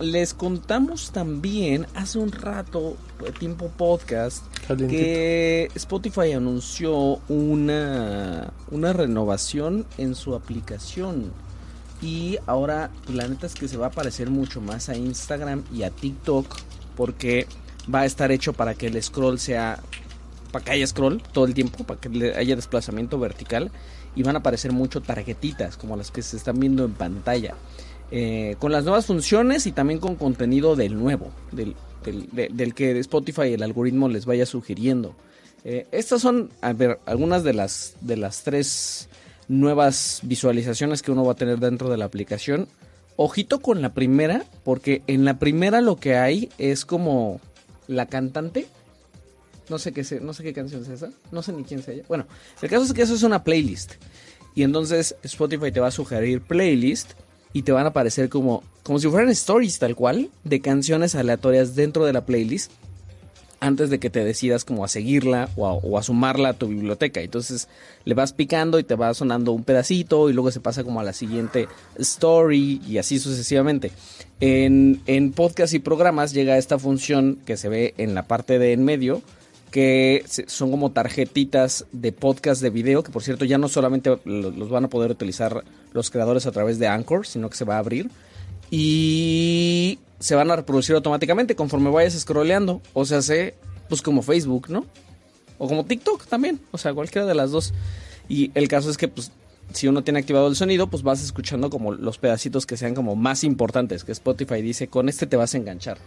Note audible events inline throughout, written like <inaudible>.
Les contamos también hace un rato, tiempo podcast, que Spotify anunció una, una renovación en su aplicación. Y ahora la neta es que se va a parecer mucho más a Instagram y a TikTok porque va a estar hecho para que el scroll sea, para que haya scroll todo el tiempo, para que haya desplazamiento vertical y van a aparecer mucho tarjetitas como las que se están viendo en pantalla. Eh, con las nuevas funciones y también con contenido del nuevo, del, del, que Spotify el algoritmo les vaya sugiriendo. Eh, estas son, algunas de las, de las tres nuevas visualizaciones que uno va a tener dentro de la aplicación. Ojito con la primera, porque en la primera lo que hay es como la cantante. No sé qué, no sé qué canción es esa, no sé ni quién sea ella. Bueno, el caso es que eso es una playlist. Y entonces Spotify te va a sugerir playlist y te van a aparecer como, como si fueran stories tal cual de canciones aleatorias dentro de la playlist antes de que te decidas como a seguirla o a, sumarla a tu biblioteca. Entonces le vas picando y te va sonando un pedacito y luego se pasa como a la siguiente story y así sucesivamente. En, en podcast y programas llega esta función que se ve en la parte de en medio que son como tarjetitas de podcast de video, que por cierto ya no solamente los van a poder utilizar los creadores a través de Anchor, sino que se va a abrir. Y se van a reproducir automáticamente conforme vayas scrolleando. O sea, sé, pues como Facebook, ¿no? O como TikTok también. O sea, cualquiera de las dos. Y el caso es que, pues, si uno tiene activado el sonido, pues vas escuchando como los pedacitos que sean como más importantes. Que Spotify dice, con este te vas a enganchar.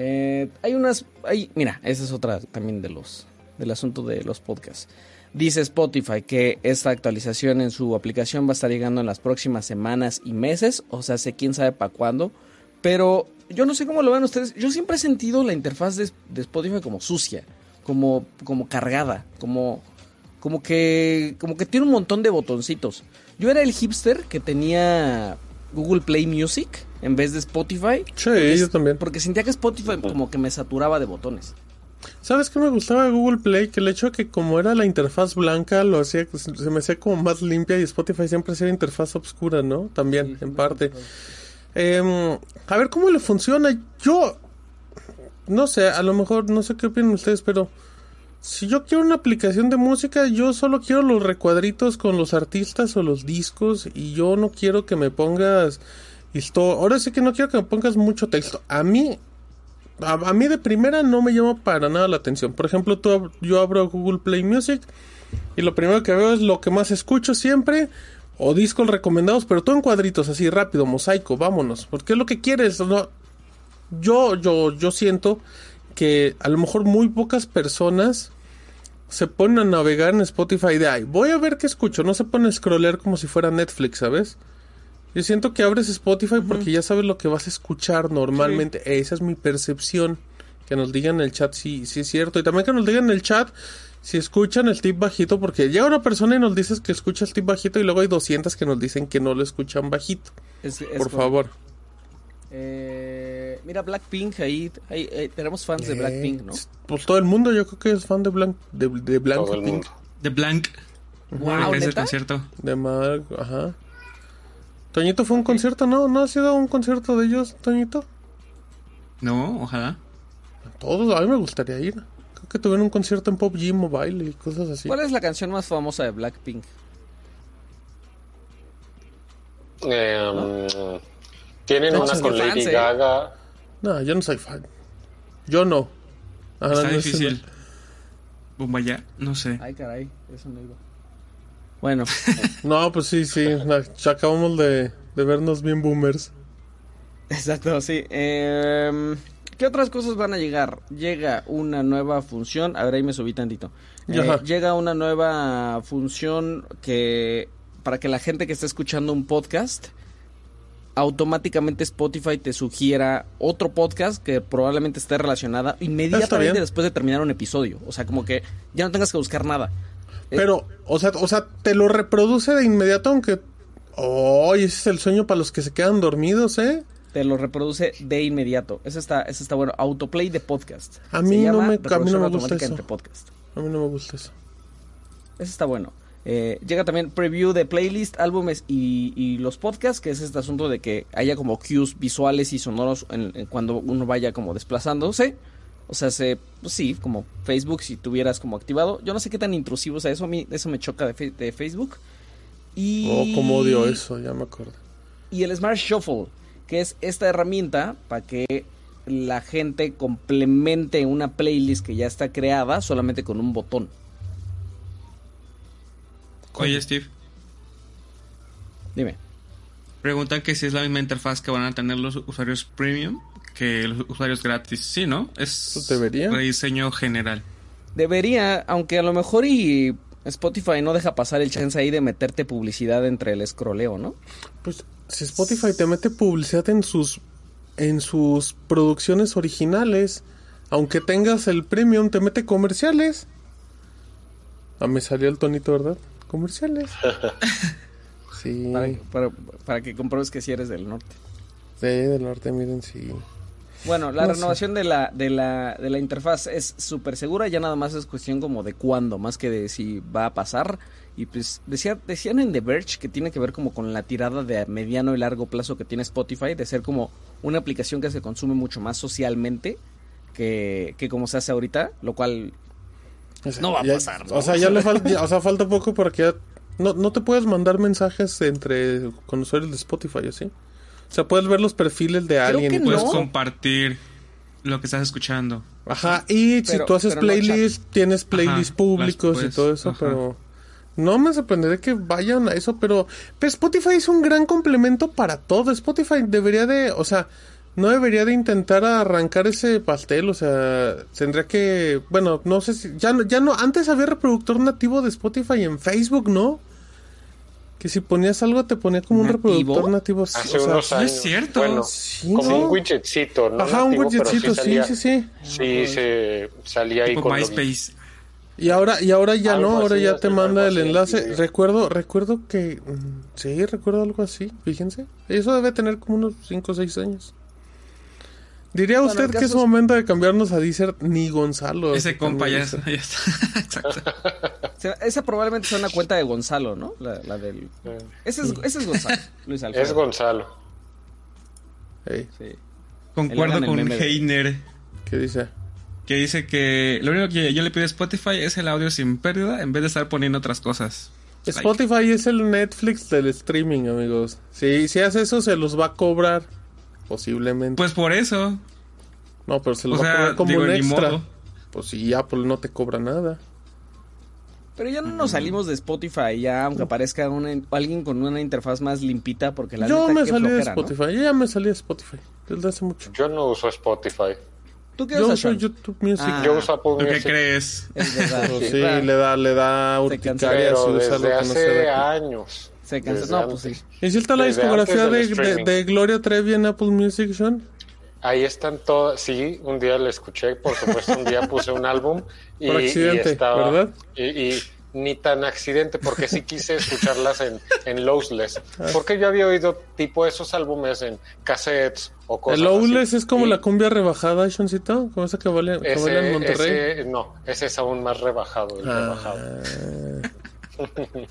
Eh, hay unas, hay, mira, esa es otra también de los, del asunto de los podcasts. Dice Spotify que esta actualización en su aplicación va a estar llegando en las próximas semanas y meses, o sea, sé quién sabe para cuándo, pero yo no sé cómo lo ven ustedes. Yo siempre he sentido la interfaz de, Spotify como sucia, como, como cargada, como, como que, como que tiene un montón de botoncitos. Yo era el hipster que tenía Google Play Music en vez de Spotify. Sí, yo también. Porque sentía que Spotify como que me saturaba de botones. ¿Sabes qué me gustaba de Google Play? Que el hecho de que como era la interfaz blanca, lo hacía, se me hacía como más limpia y Spotify siempre hacía interfaz oscura, ¿no? También, en parte. Em, a ver cómo le funciona. Yo, no sé, a lo mejor, no sé qué opinan ustedes, pero si yo quiero una aplicación de música, yo solo quiero los recuadritos con los artistas o los discos y yo no quiero que me pongas esto. Ahora sí que no quiero que me pongas mucho texto. A mí a, mí de primera no me llama para nada la atención. Por ejemplo, tú, yo abro Google Play Music y lo primero que veo es lo que más escucho siempre o discos recomendados, pero todo en cuadritos así rápido, mosaico, vámonos, porque es lo que quieres, no yo yo yo siento que a lo mejor muy pocas personas se ponen a navegar en Spotify de ay, voy a ver qué escucho, no se pone a scrollear como si fuera Netflix, ¿sabes? Yo siento que abres Spotify porque ya sabes lo que vas a escuchar normalmente. Esa es mi percepción. Que nos digan en el chat si, si es cierto. Y también que nos digan en el chat si escuchan el tip bajito. Porque llega una persona y nos dice que escucha el tip bajito. Y luego hay 200 que nos dicen que no lo escuchan bajito. Por favor. Eh, mira, Blackpink, ahí, tenemos fans de Blackpink, ¿no? Pues todo el mundo yo creo que es fan de, Blank, de, de Blackpink. De Blank. Wow, ¿Es el concierto? De Mark, ajá. Toñito fue un concierto, ¿no? ¿No ha sido un concierto de ellos, Toñito? No, ojalá. Todos, a mí me gustaría ir. Creo que tuvieron un concierto en Pop G Mobile y cosas así. ¿Cuál es la canción más famosa de Blackpink? Eh, Tienen una con Lady ¿eh? Gaga. No, yo no soy fan. Yo no. Está difícil. ya, no sé. Ay, caray, eso no iba. Bueno. <laughs> no, pues sí, sí. Acabamos de, vernos bien boomers. Exacto, sí. Em, ¿Qué otras cosas van a llegar? Llega una nueva función. A ver, ahí me subí tantito. Eh, llega una nueva función que para que la gente que está escuchando un podcast automáticamente Spotify te sugiera otro podcast que probablemente esté relacionada inmediatamente después de terminar un episodio. O sea, como que ya no tengas que buscar nada. Pero, o sea, o sea, te lo reproduce de inmediato, aunque. Oh, ese es el sueño para los que se quedan dormidos, ¿eh? Te lo reproduce de inmediato. Eso está, eso está bueno. Autoplay de podcast. A mí, no me, a mí no me gusta eso. A mí no me gusta eso. Eso está bueno. Eh, llega también preview de playlist, álbumes y, los podcasts, que es este asunto de que haya como cues visuales y sonoros en, cuando uno vaya como desplazándose. O sea, se, pues sí, como Facebook si tuvieras como activado. Yo no sé qué tan intrusivo sea eso, a mí eso me choca de, de Facebook. Y... Oh, cómo odio eso, ya me acuerdo. Y el Smart Shuffle, que es esta herramienta para que la gente complemente una playlist que ya está creada solamente con un botón. Oye, Steve. Dime. Preguntan que si es la misma interfaz que van a tener los usuarios premium que los usuarios gratis. Sí, ¿no? Es pues debería. rediseño general. Debería, aunque a lo mejor y Spotify no deja pasar el chance ahí de meterte publicidad entre el scrolleo, ¿no? Pues si Spotify te mete publicidad en sus en sus producciones originales, aunque tengas el premium, te mete comerciales. Ah, me salió el tonito, ¿verdad? Comerciales. <laughs> sí. Para, que compruebes que si eres del norte. Sí, del norte, miren, sí. Bueno, la renovación de la, de, la, de la interfaz es súper segura, ya nada más es cuestión como de cuándo, más que de si va a pasar. Y pues decía, decían en The Verge que tiene que ver como con la tirada de mediano y largo plazo que tiene Spotify, de ser como una aplicación que se consume mucho más socialmente que, que como se hace ahorita, lo cual no va a pasar. O sea, ya le <laughs> falta, o sea, falta poco para que no, no te puedes mandar mensajes entre con usuarios de Spotify, ¿así? O sea, puedes ver los perfiles de alguien. y puedes compartir lo que estás escuchando. Ajá, y si tú haces playlists, tienes playlists públicos y todo eso, pero no me sorprendería que vayan a eso, pero, pero Spotify es un gran complemento para todo. Spotify debería de, o sea, no debería de intentar arrancar ese pastel, o sea, tendría que, bueno, no sé si, ya no, ya no, antes había reproductor nativo de Spotify en Facebook, ¿no? Que si ponías algo te ponía como un reproductor nativo. Hace unos años. es cierto. Bueno, como un widgetcito, ¿no? Ajá, un widgetcito, sí, sí, sí, sí. se salía ahí con MySpace. Y ahora, y ahora ya no, ahora ya te manda el enlace. Recuerdo, recuerdo que, mm, sí, recuerdo algo así, fíjense. Eso debe tener como unos 5 o 6 años. ¿Diría usted que es momento de cambiarnos a Deezer ni Gonzalo? Ese compa ya, está. <laughs> Exacto. <laughs> esa probablemente sea una cuenta de Gonzalo, ¿no? La, del... Ese es, ese es Gonzalo, Luis Alfredo. Es Gonzalo. Sí. Concuerdo con Heiner. ¿Qué dice? Que dice que lo único que yo le pido a Spotify es el audio sin pérdida en vez de estar poniendo otras cosas. Spotify es el Netflix del streaming, amigos. Si, si hace eso, se los va a cobrar. Posiblemente. Pues por eso. No, pero se lo va a cobrar como un extra. Pues si Apple no te cobra nada. Pero ya no nos salimos de Spotify, ya aunque aparezca alguien con una interfaz más limpita, porque la Yo me salí de Spotify, yo ya me salí de Spotify, desde hace mucho. Yo no uso Spotify. ¿Tú qué Yo uso YouTube Music. Ah. yo uso Apple Music. ¿Qué crees? Es verdad. sí, le da, le da urticaria si usa desde hace años. Se cansa. No, pues sí. ¿Y si está la discografía de, de, Gloria Trevi en Apple Music, Sean? Ahí están todas. Sí, un día la escuché, por supuesto, un día puse un álbum <laughs> y, por accidente, estaba, ¿verdad? Y, ni tan accidente, porque sí quise escucharlas en, en Lossless. Ah. Porque yo había oído tipo esos álbumes en cassettes o cosas ¿El Lowless es como la cumbia rebajada, Seancito? ¿Como esa que vale, que vale en Monterrey? no, ese es aún más rebajado, el ah. rebajado. <laughs>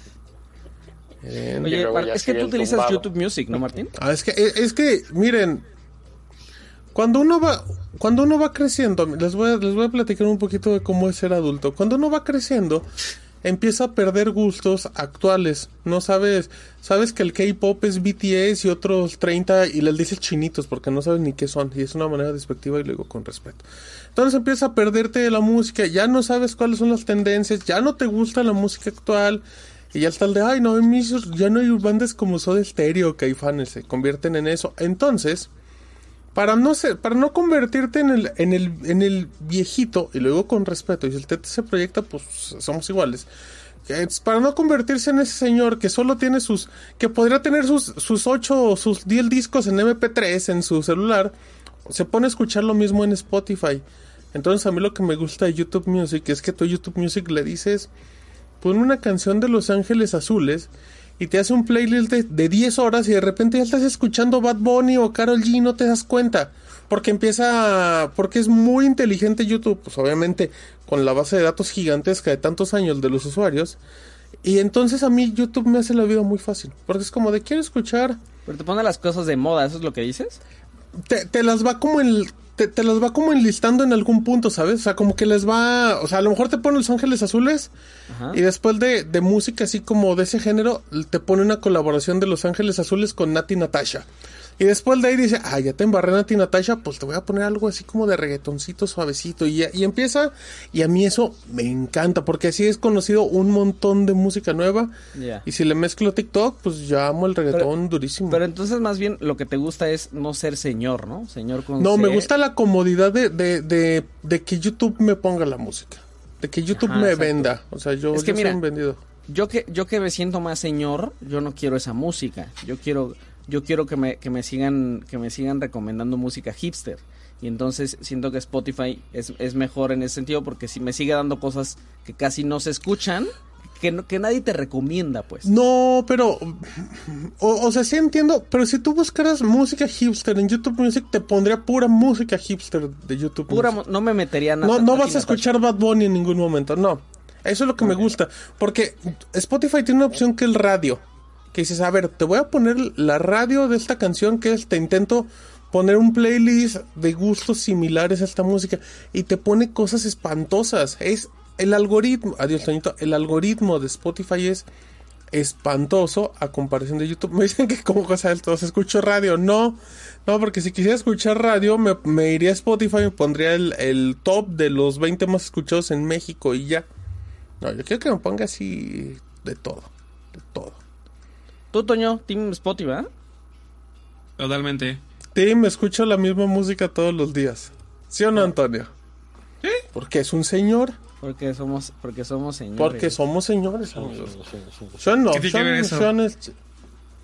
Oye, es que tú utilizas YouTube Music, ¿no, Martín? Ah, es que, es que, miren, cuando uno va, cuando uno va creciendo, les voy, a, les voy a platicar un poquito de cómo es ser adulto. Cuando uno va creciendo, empieza a perder gustos actuales. No sabes, sabes que el K-pop es BTS y otros 30 y les dices chinitos porque no sabes ni qué son y es una manera despectiva y luego con respeto. Entonces empieza a perderte la música, ya no sabes cuáles son las tendencias, ya no te gusta la música actual y ya está el de, ay, no, ya no hay bandas como Soda Stereo, Caifanes, se convierten en eso. Entonces, para no ser, para no convertirte en el, en el, en el viejito, y luego con respeto, y si el TT se proyecta, pues somos iguales. es para no convertirse en ese señor que solo tiene sus, que podría tener sus, sus 8 o sus 10 discos en MP3 en su celular, se pone a escuchar lo mismo en Spotify. Entonces a mí lo que me gusta de YouTube Music es que tú a YouTube Music le dices, pon una canción de Los Ángeles Azules y te hace un playlist de, de 10 horas y de repente ya estás escuchando Bad Bunny o Carol G y no te das cuenta. Porque empieza, porque es muy inteligente YouTube, pues obviamente con la base de datos gigantesca de tantos años de los usuarios. Y entonces a mí YouTube me hace la vida muy fácil, porque es como de quiero escuchar. Pero te pone las cosas de moda, ¿eso es lo que dices? Te, te las va como en, te, te, las va como enlistando en algún punto, ¿sabes? O sea, como que les va, o sea, a lo mejor te pone Los Ángeles Azules Ajá. y después de, de música así como de ese género, te pone una colaboración de Los Ángeles Azules con Nati Natasha. Y después de ahí dice, ah, ya te embarré a ti, Natasha, pues te voy a poner algo así como de reggaetoncito suavecito. Y, y empieza, y a mí eso me encanta, porque así es conocido un montón de música nueva. Yeah. Y si le mezclo TikTok, pues ya amo el reggaetón pero, durísimo. Pero entonces más bien lo que te gusta es no ser señor, ¿no? Señor con No, C. me gusta la comodidad de, de, de, de, que YouTube me ponga la música. De que YouTube Ajá, me exacto. venda. O sea, yo, Es que yo mira, soy un vendido. Yo que, yo que me siento más señor, yo no quiero esa música. Yo quiero yo quiero que me, que me sigan que me sigan recomendando música hipster. Y entonces siento que Spotify es, es mejor en ese sentido porque si me sigue dando cosas que casi no se escuchan que, no, que nadie te recomienda pues. No pero o, o, sea sí entiendo pero si tú buscaras música hipster en YouTube Music te pondría pura música hipster de YouTube pura Music. no me metería nada no no vas a escuchar Bad Bunny en ningún momento no. Eso es lo que okay. me gusta porque Spotify tiene una opción que el radio que dices, a ver, te voy a poner la radio de esta canción que es, te intento poner un playlist de gustos similares a esta música y te pone cosas espantosas. Es el algoritmo, adiós Toñito, el algoritmo de Spotify es espantoso a comparación de YouTube. <laughs> Me dicen que como cosa del todo se escucho radio. No, no, porque si quisiera escuchar radio me, me iría a Spotify y pondría el, el, top de los 20 más escuchados en México y ya. No, yo quiero que me ponga así de todo, de todo. Tú, Toño, Team Spotify, ¿verdad? Totalmente. Team, escucho la misma música todos los días. ¿Sí o no, Antonio? ¿Sí? Porque es un señor. Porque somos, porque somos señores. Porque somos señores, amigos. Yo no, ¿Qué tiene son, son es,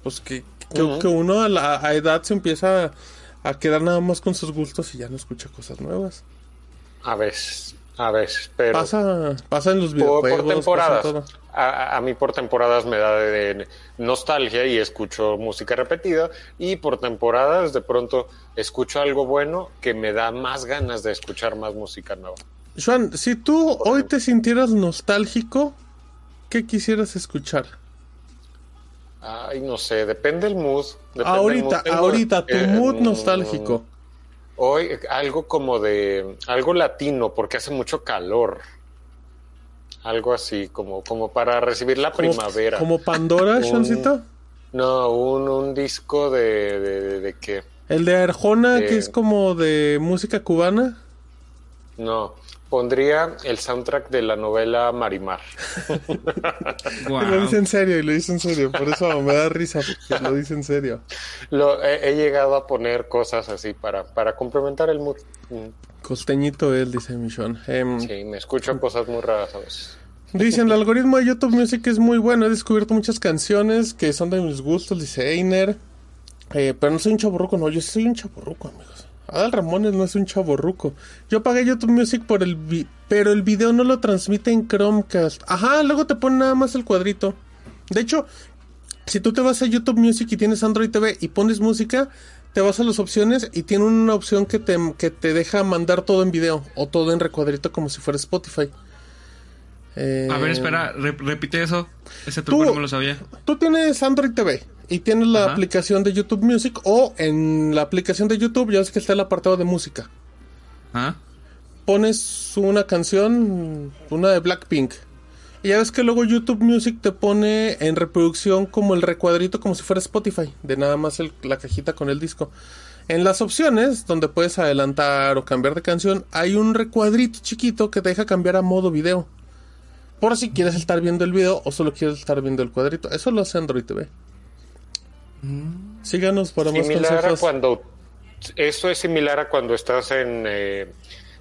pues que, que, uh -huh. que, uno a la a edad se empieza a, a quedar nada más con sus gustos y ya no escucha cosas nuevas. A veces, a veces, pero... Pasa, pasa en los videojuegos. Por, por temporadas. A, a, mí por temporadas me da de, de, nostalgia y escucho música repetida y por temporadas de pronto escucho algo bueno que me da más ganas de escuchar más música nueva. Juan, si tú hoy te sintieras nostálgico, ¿qué quisieras escuchar? Ay, no sé, depende el mood. Depende ahorita, el mood. ahorita, tu eh, mood nostálgico. Hoy algo como de algo latino porque hace mucho calor. Algo así, como, como para recibir la como, primavera. ¿Como Pandora, Seancito? No, un, un disco de, de, de, de, qué. ¿El de Arjona, que es como de música cubana? No, pondría el soundtrack de la novela Marimar. <laughs> wow. Lo dice en serio, y lo dice en serio, por eso me da risa, porque lo dice en serio. Lo, he, he, llegado a poner cosas así para, para complementar el mood. Costeñito él, dice Michon. Eh, sí, me escucho cosas muy raras a veces. Dicen, el algoritmo de YouTube Music es muy bueno. He descubierto muchas canciones que son de mis gustos, dice Einer. Eh, pero no soy un chaborruco, no, yo soy un chaborruco, amigos. Adal Ramones no es un chaborruco. Yo pagué YouTube Music por el vi pero el video no lo transmite en Chromecast. Ajá, luego te pone nada más el cuadrito. De hecho, si tú te vas a YouTube Music y tienes Android TV y pones música, te vas a las opciones y tiene una opción que te, que te deja mandar todo en video o todo en recuadrito como si fuera Spotify. Eh, a ver, espera, rep repite eso. Ese truco no me lo sabía. Tú tienes Android TV y tienes la Ajá. aplicación de YouTube Music o en la aplicación de YouTube ya ves que está el apartado de música. ¿Ah? Pones una canción, una de Blackpink. Y ya ves que luego YouTube Music te pone en reproducción como el recuadrito como si fuera Spotify, de nada más el, la cajita con el disco. En las opciones, donde puedes adelantar o cambiar de canción, hay un recuadrito chiquito que te deja cambiar a modo video. Por si quieres estar viendo el video o solo quieres estar viendo el cuadrito. Eso lo hace Android TV. Síganos para similar más consejos. A cuando, eso es similar a cuando estás en... Eh,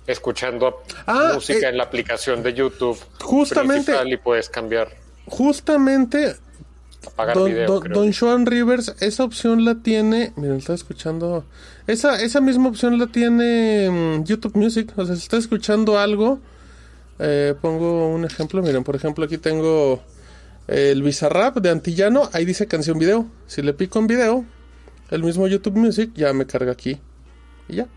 escuchando ah, música eh, en la aplicación de YouTube justamente y puedes cambiar justamente Apagar Don, video, Don- creo. Don Joan Rivers, esa opción la tiene. Miren, está escuchando. Esa, esa misma opción la tiene mm, YouTube Music. O sea, si está escuchando algo. eh, pongo un ejemplo. Miren, por ejemplo, aquí tengo el Bizarrap de Antillano. Ahí dice canción video. Si le pico en video, el mismo YouTube Music ya me carga aquí. Y ya.